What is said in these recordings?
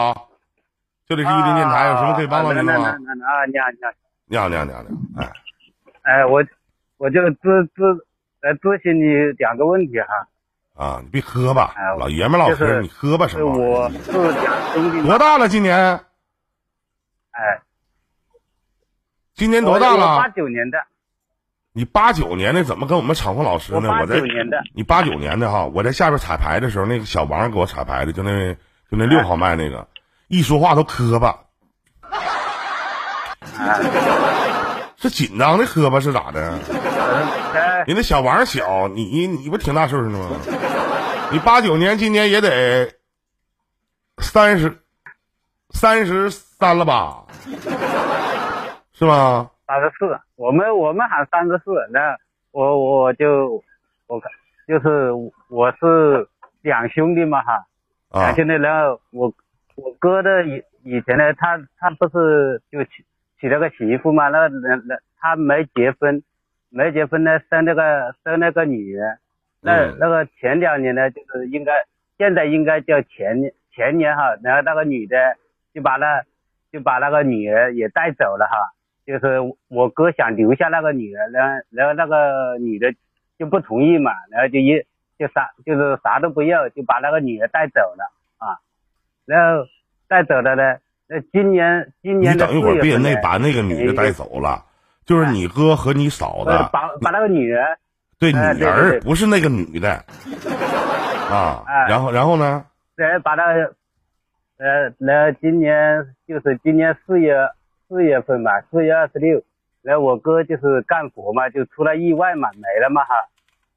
啊，这里是玉林电台，有什么可以帮到您的吗？啊，你好，你好，你好，你好，你好，你好，哎，哎，我我就咨咨来咨询你两个问题哈。啊，你别喝吧哎，老爷们儿老喝，就是你喝吧什是么玩意儿？我是两兄弟，多大了？今年？哎，今年多大了八？九年的，你八九年的，怎么跟我们场控老师呢？我在九年的，你八九年的哈，我在下边彩排的时候，那个小王给我彩排的，就那就那六号麦那个，一说话都磕巴，这紧张的磕巴是咋的？哎，人家小王小，你你不挺大岁数的吗？你八九年，今年也得三十三十三了吧？是吗？三十四，我们我们喊三十四，那我我就我就是我是两兄弟嘛哈，啊两兄弟，然后我我哥的以以前呢，他他不是就娶娶了个媳妇嘛，那那那他没结婚，没结婚呢生那个生那个女儿，那、嗯。那个前两年呢就是应该现在应该叫前年前年哈，然后那个女的就把那就把那个女儿也带走了哈，就是我哥想留下那个女儿，然后然后那个女的就不同意嘛，然后就一就啥就是啥都不要，就把那个女儿带走了。啊，然后带走的呢，那今年今年你等一会儿，别那把那个女的带走了，就是你哥和你嫂呃子，把把那个女人对女儿不是那个女的啊。哎然后然后呢？对把那个呃，然后今年就是今年四月四月份吧，四月二十六，然后我哥就是干活嘛，就出了意外嘛，没了嘛哈。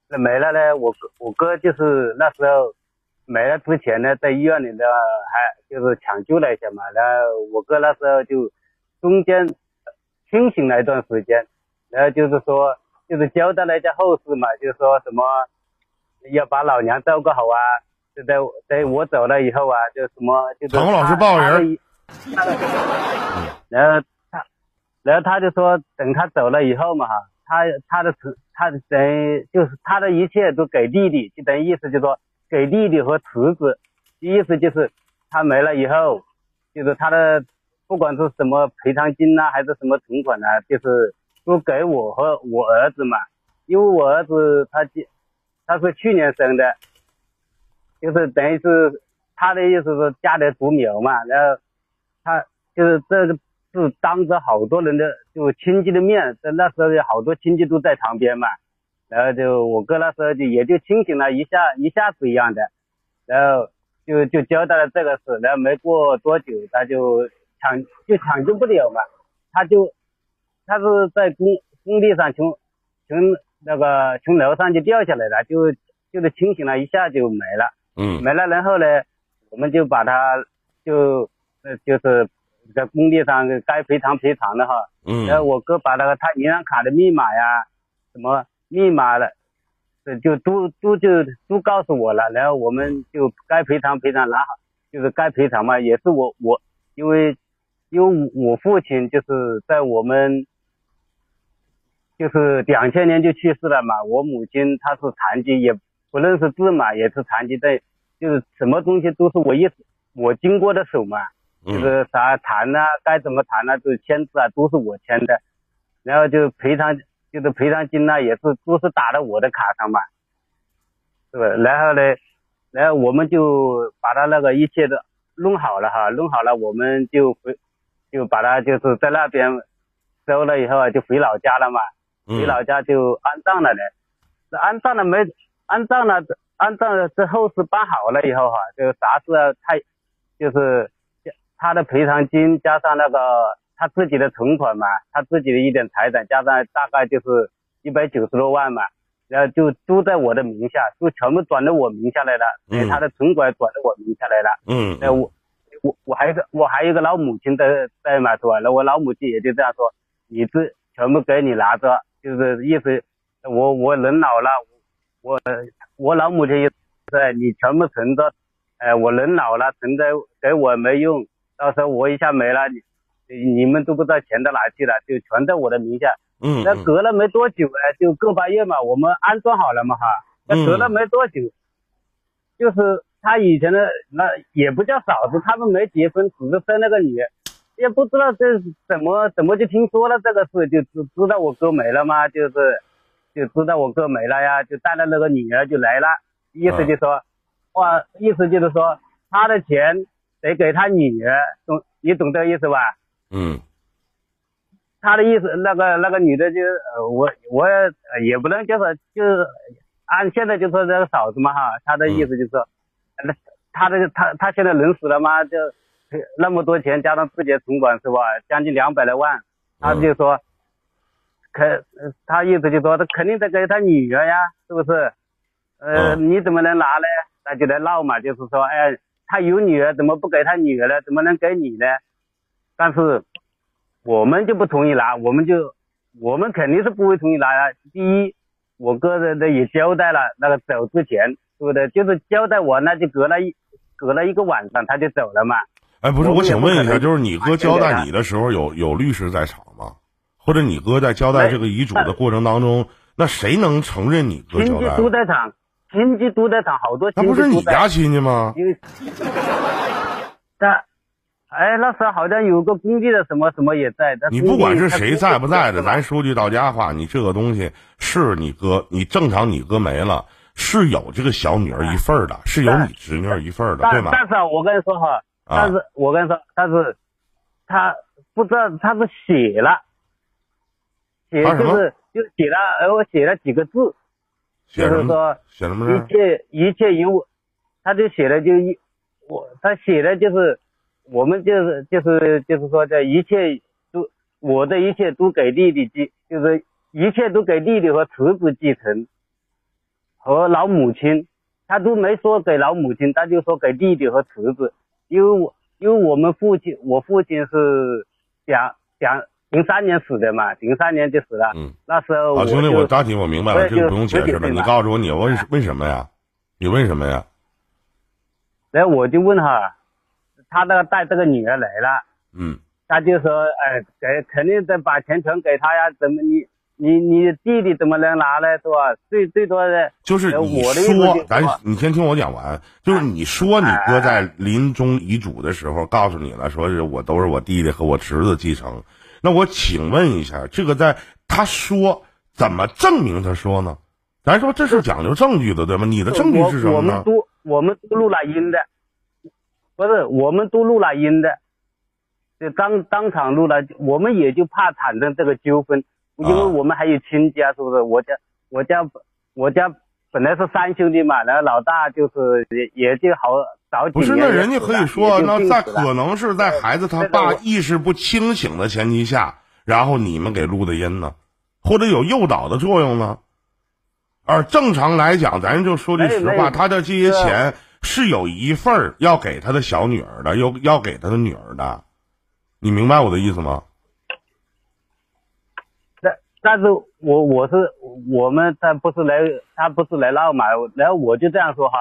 那没了呢，我哥我哥就是那时候没了之前呢，在医院里呢还就是抢救了一下嘛，然后我哥那时候就中间清醒了一段时间，然后就是说就是交代了一下后事嘛，就是说什么要把老娘照顾好啊，就在在我走了以后啊，就什么就是场控老师抱人然后他，然后他就说等他走了以后嘛哈，他他的侄他的等于就是他的一切都给弟弟，就等于意思就是说给弟弟和侄子，意思就是他没了以后，就是他的不管是什么赔偿金呐、还是什么存款呐、就是都给我和我儿子嘛，因为我儿子他今他是去年生的，就是等于是他的意思是家里独苗嘛，然后他就是这是当着好多人的就亲戚的面，在那时候有好多亲戚都在旁边嘛，然后就我哥那时候就也就清醒了一下一下子一样的，然后就就交代了这个事，然后没过多久他就抢就抢救不了嘛，他就他是在工工地上从从那个从楼上就掉下来了，就就是清醒了一下就没了。嗯没了，然后呢，我们就把他就呃就是在工地上该赔偿赔偿的哈。然后嗯我哥把那个他银行卡的密码呀，什么密码了，呃就都都就都告诉我了，然后我们就该赔偿赔偿拿好，就是该赔偿嘛，也是我我因为因为我父亲就是在我们就是两千年就去世了嘛，我母亲她是残疾，也不认识字嘛，也是残疾的，就是什么东西都是我一我经过的手嘛，就嗯是啥谈呐、该怎么谈呐、就是签字啊，都是我签的，然后就赔偿，就是赔偿金呢、也是都是打到我的卡上嘛，是吧？然后呢，然后我们就把他那个一切都弄好了哈，弄好了，我们就回，就把他就是在那边收了以后啊，就回老家了嘛，回嗯老家就安葬了的，这安葬了没？安葬了，安葬了之后是办好了以后哈、就啥事啊他就是他的赔偿金加上那个他自己的存款嘛，他自己的一点财产加上大概就是一百九十多万嘛，然后就都在我的名下，就全部转到我名下来了，嗯他的存款转到我名下来了。嗯那我我我还有个我还有一个老母亲在在嘛是吧？那我老母亲也就这样说，你这全部给你拿着，就是意思我我人老了，我我老母亲也在，你全部存着，哎、我人老了存着给我没用，到时候我一下没了，你你们都不知道钱到哪去了，就全在我的名下。嗯那隔了没多久呢，就个把月嘛，我们安装好了嘛哈。那隔了没多久，就是他以前的那也不叫嫂子，他们没结婚，只是生了个女，也不知道这怎么怎么就听说了这个事，就知知道我哥没了嘛，就是就知道我哥没了呀，就带了那个女儿就来了，意思就说，哇，意思就是说他的钱得给他女儿，懂你懂这个意思吧？嗯他的意思，那个那个女的就呃，我我也呃也不能就是就是按现在就说这个嫂子嘛哈，她的意思就是说，那他这个他他现在人死了嘛，就那么多钱加上自己的存款是吧，将近两百来万，他就说，肯呃他意思就说他肯定得给他女儿呀，是不是？呃，嗯你怎么能拿呢？那就来闹嘛，就是说，哎，他有女儿，怎么不给他女儿呢？怎么能给你呢？但是我们就不同意拿，我们就我们肯定是不会同意拿的。第一，我哥的的也交代了，那个走之前，对不对？就是交代完那就隔了一隔了一个晚上他就走了嘛。哎，不是，我我请问一下，就是你哥交代你的时候有有律师在场吗？或者你哥在交代这个遗嘱的过程当中，那谁能承认你哥亲戚都？在场，亲戚都在场，好多那亲戚都在。不是你家亲戚吗？因为，但，哎，那时候好像有个工地的什么什么也在。但你不管是谁在不在的，咱说句到家话，你这个东西是你哥，你正常你哥没了，是有这个小女儿一份儿的，是有你侄女儿一份儿的，对吧？但但是啊我跟你说哈，啊但是我跟你说，但是他不知道他是写了，写就是就写了，呃，我写了几个字？就是说一写什么一？切一切由我，他就写了就一我他写的就是我们就是就是就是说这一切都我的一切都给弟弟继，就是一切都给弟弟和侄子继承，和老母亲，他都没说给老母亲，他就说给弟弟和侄子，因为我因为我们父亲我父亲是两两零三年死的嘛，零三年就死了，嗯，那时候啊，兄弟，我大体我明白了，就这个不用解释了。你告诉我你为为什么呀？你为什么呀？来我就问他，他那个带这个女儿来了，嗯，他就说，哎，给肯定得把钱全给他呀，怎么你你你弟弟怎么能拿呢，是吧？最最多的呃就是你我的说就，是咱你先听我讲完。就是你说你哥在临终遗嘱的时候告诉你了，说是我都是我弟弟和我侄子继承。那我请问一下，这个在他说怎么证明他说呢？咱说这是讲究证据的，对吗？你的证据是什么呢？我我们都我们都录了音的，不是我们都录了音的，就当当场录了，我们也就怕产生这个纠纷，因为啊我们还有亲家，是不是？我家我家我家本来是三兄弟嘛，然后老大就是也也就好早几不是，那人家可以说，那在可能是在孩子他爸意识不清醒的前提下，然后你们给录的音呢，或者有诱导的作用呢。而正常来讲，咱就说句实话，他的这些钱是有一份儿要给他的小女儿的，又要给他的女儿的，你明白我的意思吗？但但是我我是我们他不是来他不是来闹嘛，然后我就这样说哈，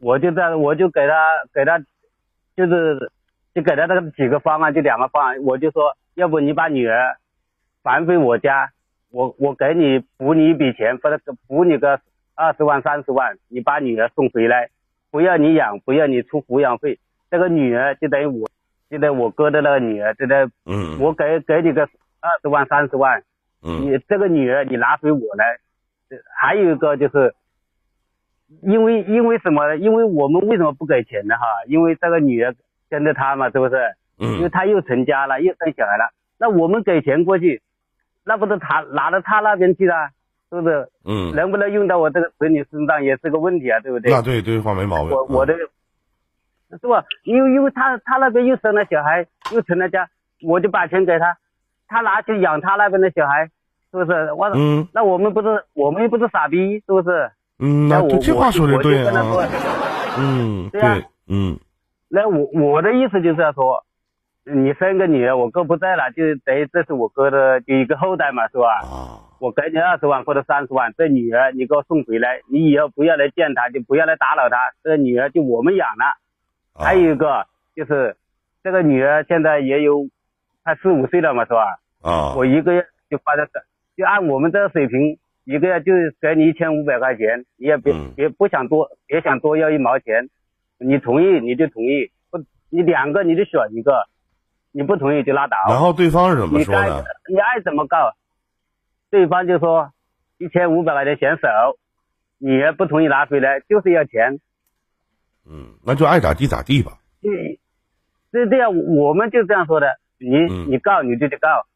我就这样我就给他给他就是就给他那个几个方案，就两个方案，我就说要不你把女儿还回我家，我我给你补你一笔钱，或者补你个二十万三十万，你把女儿送回来，不要你养，不要你出抚养费，这个女儿就等于我就等于我哥的那个女儿，就等于嗯我给给你个二十万三十万。嗯你这个女儿你拿回我来，呃还有一个就是，因为因为什么呢？因为我们为什么不给钱呢？哈，因为这个女儿跟着他嘛，是不是？因为嗯他又成家了，又生小孩了，那我们给钱过去，那不是他拿到他那边去了，是不是？嗯，能不能用到我这个子女身上也是个问题啊，对不对？那对对话没毛病。嗯我我的是吧？因为因为他他那边又生了小孩，又成了家，我就把钱给他，他拿去养他那边的小孩，是不是？我、嗯那我们不是我们又不是傻逼，是不是？嗯，那我这这话说的对啊，嗯对啊对，嗯那我我的意思就是要说，你生个女儿，我哥不在了，就等于这是我哥的就一个后代嘛，是吧？啊我给你二十万或者三十万，这女儿你给我送回来，你以后不要来见她，就不要来打扰她，这个女儿就我们养了。啊还有一个就是，这个女儿现在也有，快四五岁了嘛，是吧？啊我一个月就花的，就按我们这个水平，一个月就给你一千五百块钱，你也别、嗯别不想多，别想多要一毛钱，你同意你就同意，不你两个你就选一个，你不同意就拉倒。然后对方是怎么说的？你爱怎么告，对方就说一千五百块钱嫌少，你也不同意拿回来，就是要钱。嗯，那就爱咋地咋地吧。嗯，这这样我们就这样说的，你、嗯你告你就得告，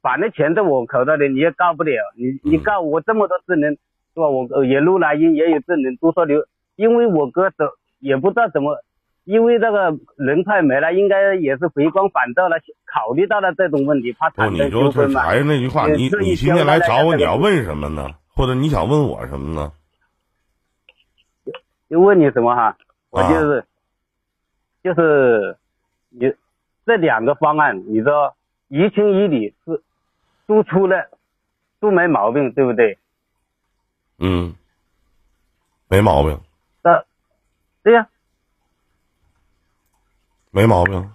反正钱在我口袋里，你也告不了，你你嗯告我这么多智能是吧？我呃也录了音，也有智能，都说留，因为我哥走也不知道怎么，因为这个人快没了，应该也是回光返照了，考虑到了这种问题，怕不，产生你就纠纷嘛。是还是那句话，你你今天来找我，你要问什么呢？或者你想问我什么呢？就问你什么哈？我啊就是、就是你这两个方案，你说一情一理是都出了，都没毛病，对不对？嗯，没毛病，那对呀、没毛病。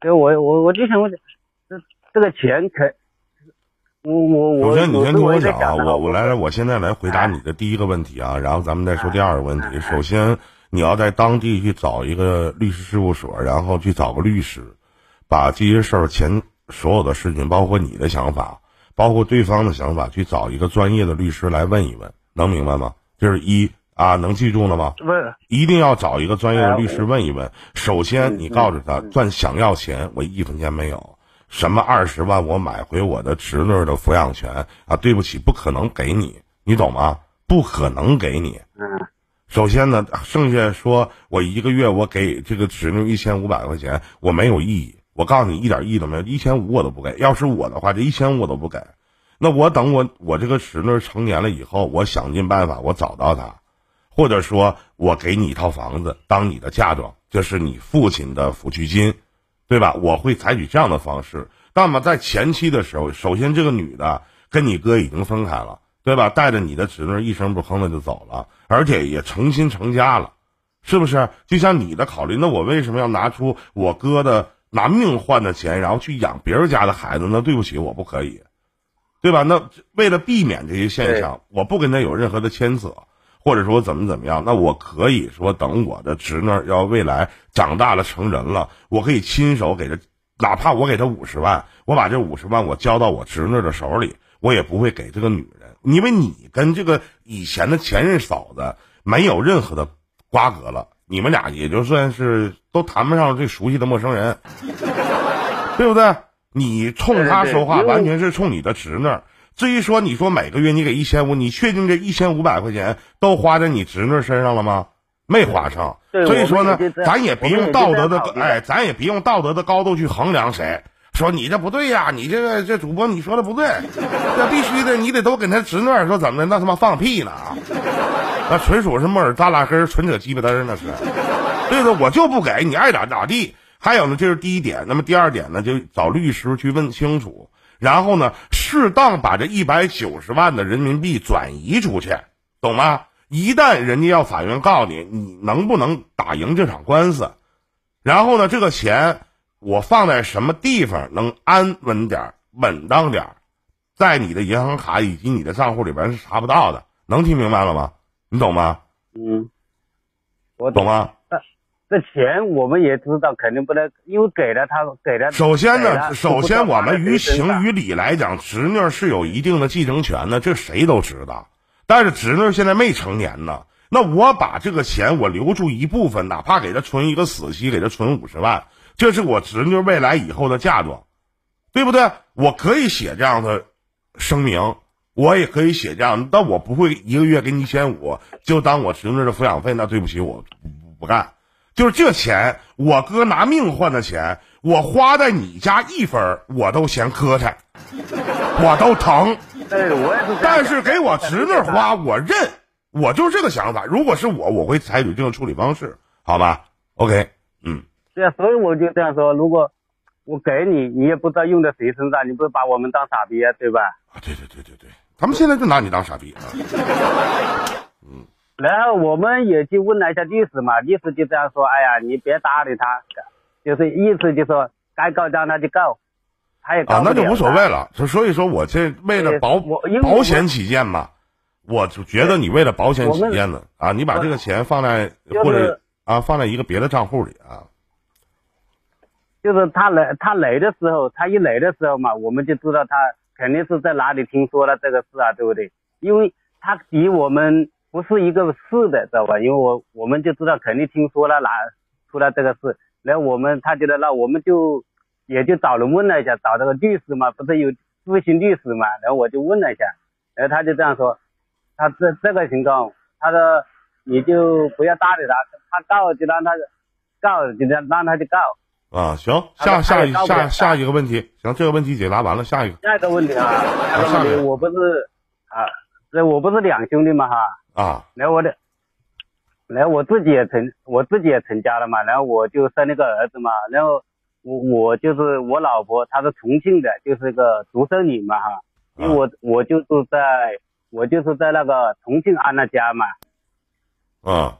就我我我就想问，这这个钱可，我我我首先，你先听我讲啊，我我来来，我现在来回答你的第一个问题啊，然后咱们再说第二个问题。首先，你要在当地去找一个律师事务所，然后去找个律师，把这些事儿前所有的事情，包括你的想法，包括对方的想法，去找一个专业的律师来问一问，能明白吗？这是一啊，能记住了吗？问一定要找一个专业的律师问一问。首先，嗯你告诉他，赚想要钱，我一分钱没有。什么二十万，我买回我的侄女的抚养权啊？对不起，不可能给你，你懂吗？不可能给你。嗯首先呢，剩下说我一个月我给这个侄女一千五百块钱，我没有意义。我告诉你，一点意义都没有，一千五我都不给。要是我的话，这一千五我都不给。那我等我我这个侄女成年了以后，我想尽办法我找到她，或者说我给你一套房子当你的嫁妆，这是你父亲的抚恤金，对吧？我会采取这样的方式。那么在前期的时候，首先这个女的跟你哥已经分开了，对吧？带着你的侄女一声不吭的就走了，而且也成亲成家了，是不是？就像你的考虑，那我为什么要拿出我哥的拿命换的钱，然后去养别人家的孩子呢？对不起，我不可以，对吧？那为了避免这些现象，我不跟他有任何的牵扯。或者说怎么怎么样，那我可以说等我的侄女要未来长大了成人了，我可以亲手给他，哪怕我给他五十万，我把这五十万我交到我侄女的手里，我也不会给这个女人，因为你跟这个以前的前任嫂子没有任何的瓜葛了，你们俩也就算是都谈不上最熟悉的陌生人，对不对？你冲他说话，完全是冲你的侄女。至于说你说每个月你给一千五，你确定这一千五百块钱都花在你侄女身上了吗？没花上。所以说呢咱也别用道德的哎，咱也别用道德的高度去衡量谁。说你这不对呀、你这个这主播你说的不对，这必须的，你得都给他侄女说怎么的，那他妈放屁呢啊！那纯属是木耳扎拉根儿，纯扯鸡巴嘚儿，那是。对的，我就不给你爱咋咋地。还有呢，这是第一点。那么第二点呢，就找律师去问清楚，然后呢，适当把这一百九十万的人民币转移出去，懂吗？一旦人家要法院告你，你能不能打赢这场官司？然后呢，这个钱我放在什么地方能安稳点、稳当点，在你的银行卡以及你的账户里边是查不到的。能听明白了吗？你懂吗？嗯，我懂吗？这钱我们也知道，肯定不能，因为给了他，给了。首先呢，首先我们于情于于理来讲，侄女是有一定的继承权的，这谁都知道。但是侄女现在没成年呢，那我把这个钱我留住一部分，哪怕给她存一个死期，给她存五十万，这是我侄女未来以后的嫁妆，对不对？我可以写这样的声明，我也可以写这样，但我不会一个月给你一千五，就当我侄女的抚养费。那对不起，我不不不干。就是这钱，我哥拿命换的钱，我花在你家一分我都嫌磕碜，我都疼。但是给我侄女花，我认，我就是这个想法。如果是我，我会采取这种处理方式，好吧？OK，嗯，对啊，所以我就这样说，如果我给你，你也不知道用在谁身上，你不是把我们当傻逼啊，对吧？啊，对对对对对，他们现在就拿你当傻逼啊。然后我们也去问了一下律师嘛，律师就这样说，哎呀，你别搭理他，就是意思就说该告让他就告，他也啊，那就无所谓了。所所以说我这为了保我因为我保险起见嘛，我就觉得你为了保险起见呢啊，你把这个钱放在就是或者啊放在一个别的账户里啊。就是他来他来的时候，他一来的时候嘛，我们就知道他肯定是在哪里听说了这个事啊，对不对？因为他比我们不是一个市的，知道吧？因为我我们就知道肯定听说了哪出了这个事，然后我们他觉得那我们就也就找人问了一下，找这个律师嘛，不是有咨询律师嘛，然后我就问了一下，然后他就这样说，他这这个情况，他说你就不要搭理他，他告就让他告，就让让他去告。啊，行，下下一下下一个问题，行，这个问题解答完了，下一个。下一个问题啊，下一个。问题，我不是啊，这我不是两兄弟嘛哈，啊。然后我的，然后我自己也成，我自己也成家了嘛，然后我就生了个儿子嘛，然后我我就是我老婆，她是重庆的，就是个独生女嘛哈，因为我我就是在我就是在那个重庆安了家嘛，啊。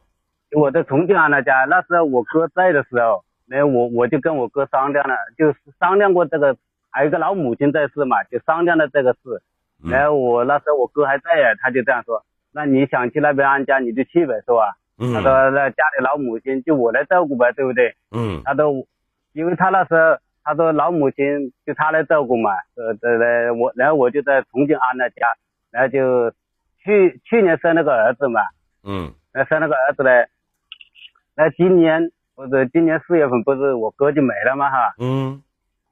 我在重庆安了家，那时候我哥在的时候，然后我我就跟我哥商量了，就是商量过这个，还有一个老母亲在世嘛，就商量了这个事。嗯。然后我那时候我哥还在呀，他就这样说，那你想去那边安家你就去呗，是吧？他嗯说那家里老母亲就我来照顾呗，对不对？嗯。他都，因为他那时候他说老母亲就他来照顾嘛，呃呃呃我然后我就在重庆安了家，然后就去去年生了个儿子嘛，嗯。那生了个儿子嘞，那今年不是今年四月份不是我哥就没了嘛哈，嗯，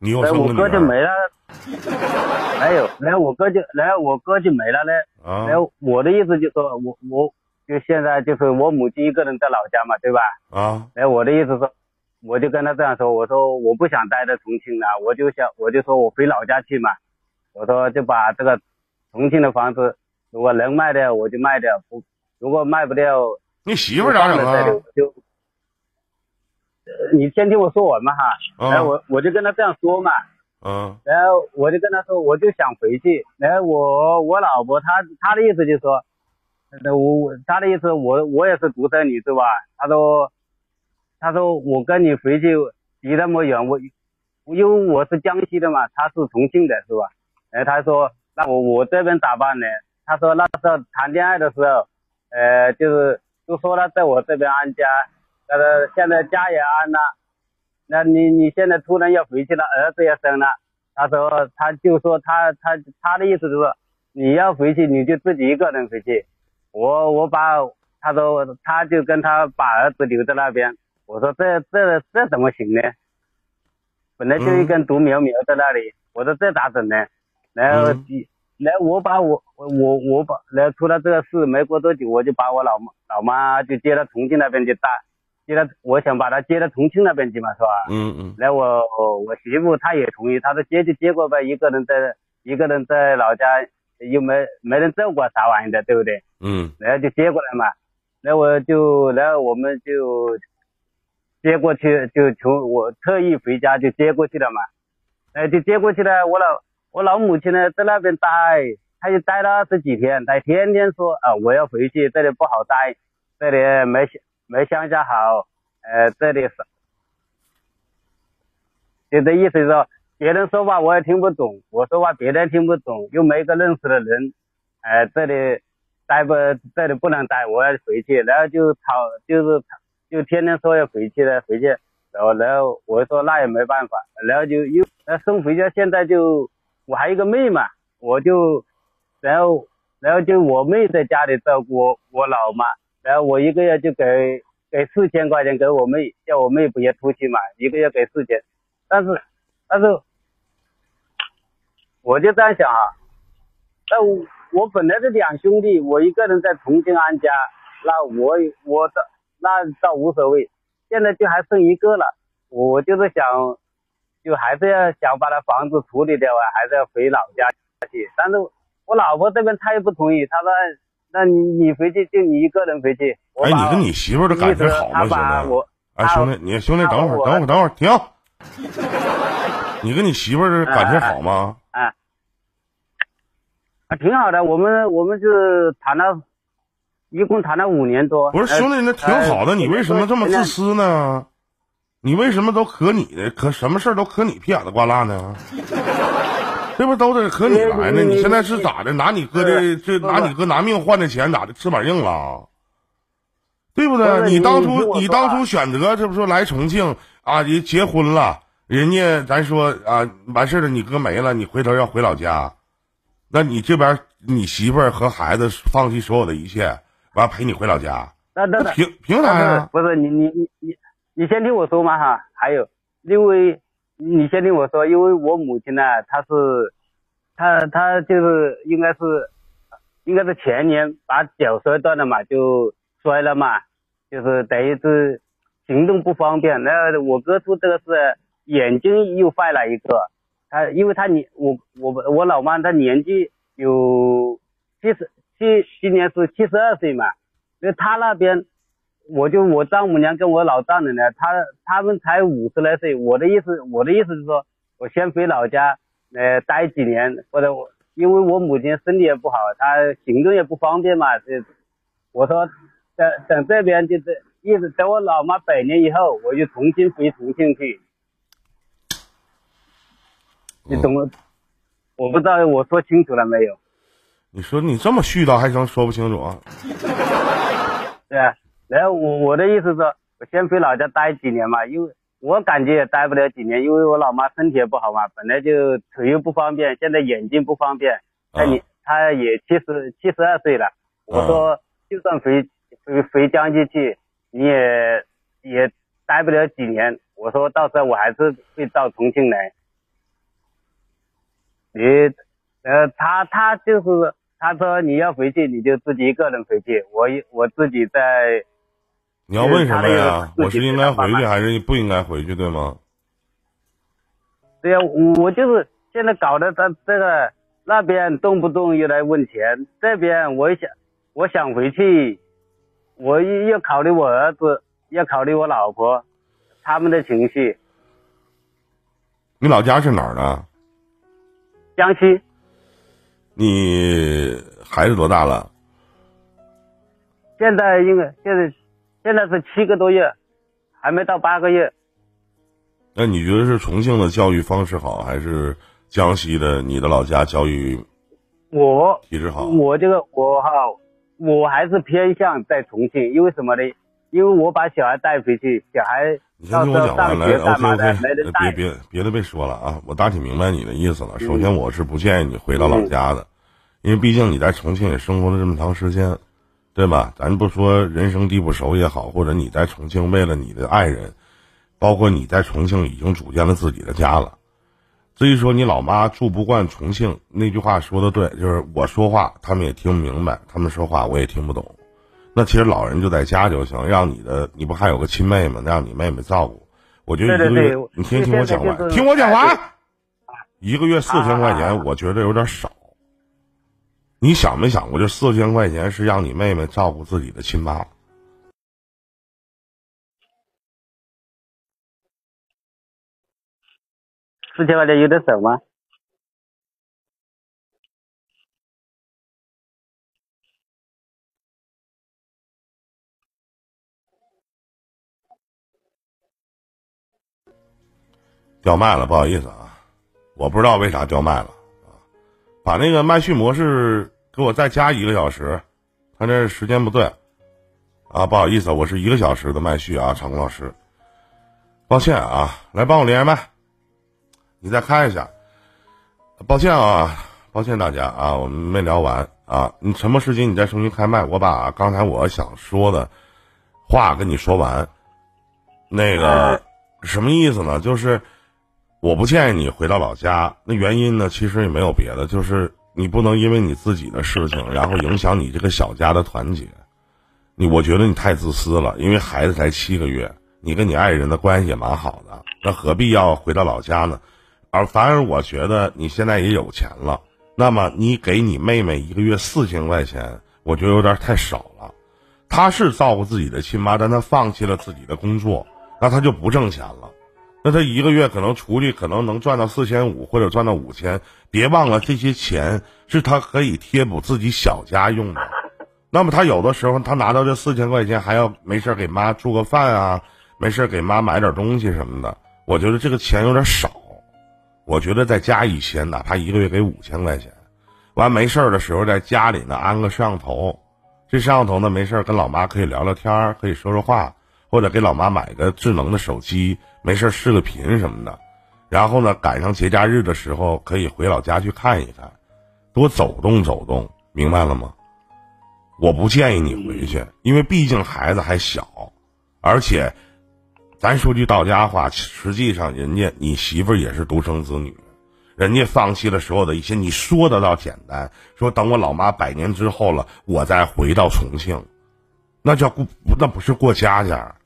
你又然后我哥就没了，没有，然后我哥就然后我哥就没了呢，啊然后我的意思就说我我就现在就是我母亲一个人在老家嘛，对吧？啊然后我的意思说，我就跟他这样说，我说我不想待在重庆了，我就想我就说我回老家去嘛，我说就把这个重庆的房子如果能卖掉我就卖掉，不如果卖不掉。你媳妇儿咋整啊？就，呃你先听我说完嘛哈，然后啊我我就跟他这样说嘛，嗯然后我就跟他说，我就想回去，然后我我老婆她她的意思就是说，呃我我她的意思我我也是独生女是吧？她说，她说我跟你回去离那么远，我因为我是江西的嘛，她是重庆的是吧？然后她说，那我我这边咋办呢？她说那时候谈恋爱的时候，呃，就是就说了在我这边安家，但是现在家也安了，那你你现在突然要回去了，儿子也生了，他说他就说他他他的意思就是说你要回去你就自己一个人回去，我我把他说他就跟他把儿子留在那边，我说这这这怎么行呢？本来就一根独苗苗在那里，我说这咋整呢？然后嗯。然后我把我我我我把然后出了这个事没过多久，我就把我老妈老妈就接到重庆那边去带，接到我想把他接到重庆那边去嘛，是吧？嗯嗯然后我我我媳妇她也同意，她说接就接过呗，一个人在一个人在老家又没没人照顾啊啥玩意的，对不对？嗯然后就接过来嘛，然后我就然后我们就接过去，就从我特意回家就接过去了嘛，哎就接过去了，我老我老母亲呢在那边待，她就待了二十几天，她天天说啊我要回去，这里不好待，这里没没乡下好，呃这里是，就这意思说别人说话我也听不懂，我说话别人听不懂，又没个认识的人，呃这里。待不这里不能待，我要回去，然后就吵，就是就天天说要回去了，回去，然后然后我说那也没办法，然后就又那送回家，现在就我还有一个妹嘛，我就然后然后就我妹在家里照顾我我老妈，然后我一个月就给给四千块钱给我妹，叫我妹不也出去嘛，一个月给四千，但是但是我就这样想啊，那我。我本来是两兄弟，我一个人在重庆安家，那我我的那倒无所谓。现在就还剩一个了，我就是想，就还是要想把他房子处理掉啊，还是要回老家去。但是我老婆这边她也不同意，她说，那你你回去就你一个人回去。哎，你跟你媳妇儿的感情好吗，兄弟？哎，兄弟，你兄弟等会儿，等会儿，等会儿，停。你跟你媳妇儿感情好吗？啊。啊，挺好的，我们我们是谈了，一共谈了五年多。不是兄弟，那挺好的，呃、你为什么这么自私呢？你为什么都可你的，可什么事儿都可你屁眼子瓜烂呢？这不都得可你来呢？你你现在是咋的？拿你哥的这拿你哥拿命换的钱，咋的？翅膀硬了？对不对？你你当初你当初选择这不说来重庆啊？你结婚了，人家咱说啊，完事儿了，你哥没了，你回头要回老家，那你这边你媳妇儿和孩子放弃所有的一切，完陪你回老家，那那那那凭凭啥呀？不是你你你你你先听我说嘛哈，还有，因为你先听我说，因为我母亲呢，她是，她她就是应该是，应该是前年把脚摔断了嘛，就摔了嘛，就是等于是行动不方便。那我哥说这个是眼睛又坏了一个，他因为他年我我我老妈她年纪有七十七，今年是七十二岁嘛，那他那边。我就我丈母娘跟我老丈人呢，他他们才五十来岁。我的意思，我的意思是说，我先回老家，呃，待几年，或者我因为我母亲身体也不好，她行动也不方便嘛。这我说等等这边就是意思，等我老妈百年以后，我就重新回重庆去。你懂吗？我不知道我说清楚了没有？你说你这么絮叨还能说不清楚啊？对啊。然后我我的意思是，我先回老家待几年嘛，因为我感觉也待不了几年，因为我老妈身体也不好嘛，本来就腿又不方便，现在眼睛不方便，她你她也七十七十二岁了，我说就算回回回江西去，你也也待不了几年，我说到时候我还是会到重庆来。你呃，他他就是他说你要回去你就自己一个人回去，我我自己在。你要问什么呀？我是应该回去还是不应该回去，对吗？对呀，我我就是现在搞得他这个那边动不动又来问钱，这边我想我想回去，我又要考虑我儿子，要考虑我老婆，他们的情绪。你老家是哪儿的？江西。你孩子多大了？现在应该现在。现在是七个多月，还没到八个月。那你觉得是重庆的教育方式好，还是江西的你的老家教育？我体质好。我这个我哈，我还是偏向在重庆，因为什么呢？因为我把小孩带回去，小孩你先听我讲完来，OK OK，别别别的别说了啊！我大体明白你的意思了。首先，我是不建议你回到老家的，因为毕竟你在重庆也生活了这么长时间。对吧？咱不说人生地不熟也好，或者你在重庆为了你的爱人，包括你在重庆已经组建了自己的家了。至于说你老妈住不惯重庆，那句话说的对，就是我说话他们也听不明白，他们说话我也听不懂。那其实老人就在家就行，让你的你不还有个亲妹妹，让你妹妹照顾。我觉得一个月，你先听我讲完，听我讲完。一个月四千块钱，我觉得有点少。你想没想过，这四千块钱是让你妹妹照顾自己的亲妈？四千块钱有点少吗？掉麦了，不好意思啊，我不知道为啥掉麦了。把那个麦序模式给我再加一个小时，他这时间不对，啊，不好意思，我是一个小时的麦序啊，长工老师，抱歉啊，来帮我连麦，你再开一下，抱歉啊，抱歉大家啊，我们没聊完啊，你沉默时间你再重新开麦，我把刚才我想说的话跟你说完，那个什么意思呢？就是。我不建议你回到老家，那原因呢，其实也没有别的，就是你不能因为你自己的事情，然后影响你这个小家的团结。你我觉得你太自私了，因为孩子才七个月，你跟你爱人的关系也蛮好的，那何必要回到老家呢？而反而我觉得你现在也有钱了，那么你给你妹妹一个月四千块钱，我觉得有点太少了。她是照顾自己的亲妈，但她放弃了自己的工作，那她就不挣钱了。那他一个月可能出去可能能赚到四千五或者赚到五千，别忘了这些钱是他可以贴补自己小家用的。那么他有的时候他拿到这四千块钱还要没事给妈做个饭啊，没事给妈买点东西什么的。我觉得这个钱有点少，我觉得再加一千，哪怕一个月给五千块钱，完没事的时候在家里呢安个摄像头，这摄像头呢没事跟老妈可以聊聊天，可以说说话，或者给老妈买个智能的手机，没事儿视个频什么的。然后呢，赶上节假日的时候可以回老家去看一看，多走动走动，明白了吗？我不建议你回去，因为毕竟孩子还小，而且。咱说句到家话，实际上人家你媳妇儿也是独生子女，人家放弃了所有的一切。你说的倒简单，说等我老妈百年之后了，我再回到重庆，那叫过那不是过家家。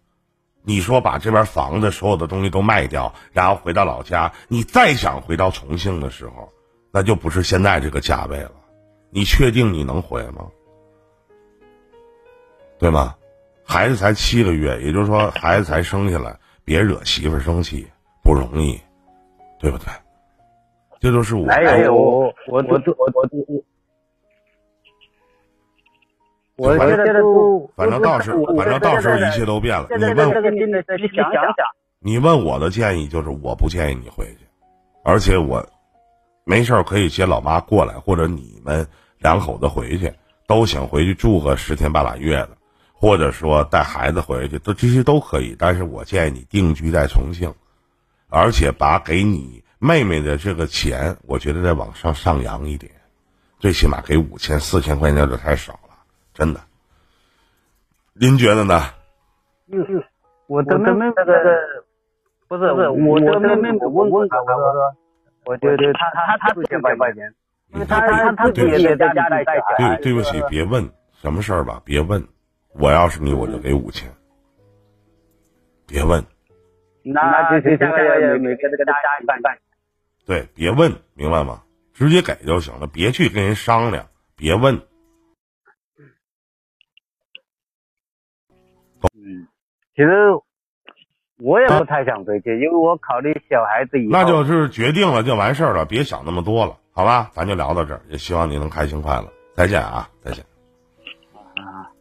你说把这边房子所有的东西都卖掉，然后回到老家，你再想回到重庆的时候，那就不是现在这个价位了。你确定你能回吗？对吗？孩子才七个月，也就是说孩子才生下来，别惹媳妇生气，不容易，对不对？这就是我。没有，我我我我我，我现在都反正到时反正到时候一切都变了。你问，你想想，你问我的建议就是，我不建议你回去，而且我没事可以接老妈过来，或者你们两口子回去，都想回去住个十天半拉月的。或者说带孩子回去，都这些都可以，但是我建议你定居在重庆，而且把给你妹妹的这个钱，我觉得再往上上扬一点，最起码给五千、四千块钱就太少了，真的。您觉得呢？嗯，我的妹妹那个不是不是，我的妹妹我问过他，我说，我觉得他他他自己八块钱，因为他他他自己也在家里带对对不起，别问什么事儿吧，别问。我要是你，我就给五千，别问。那就下个月每个都给他加一半。对，别问，明白吗？直接给就行了，别去跟人商量，别问。其实我也不太想回去，因为我考虑小孩子以后。那就是决定了就完事儿了，别想那么多了，好吧？咱就聊到这儿，也希望你能开心快乐。再见啊，再见。啊。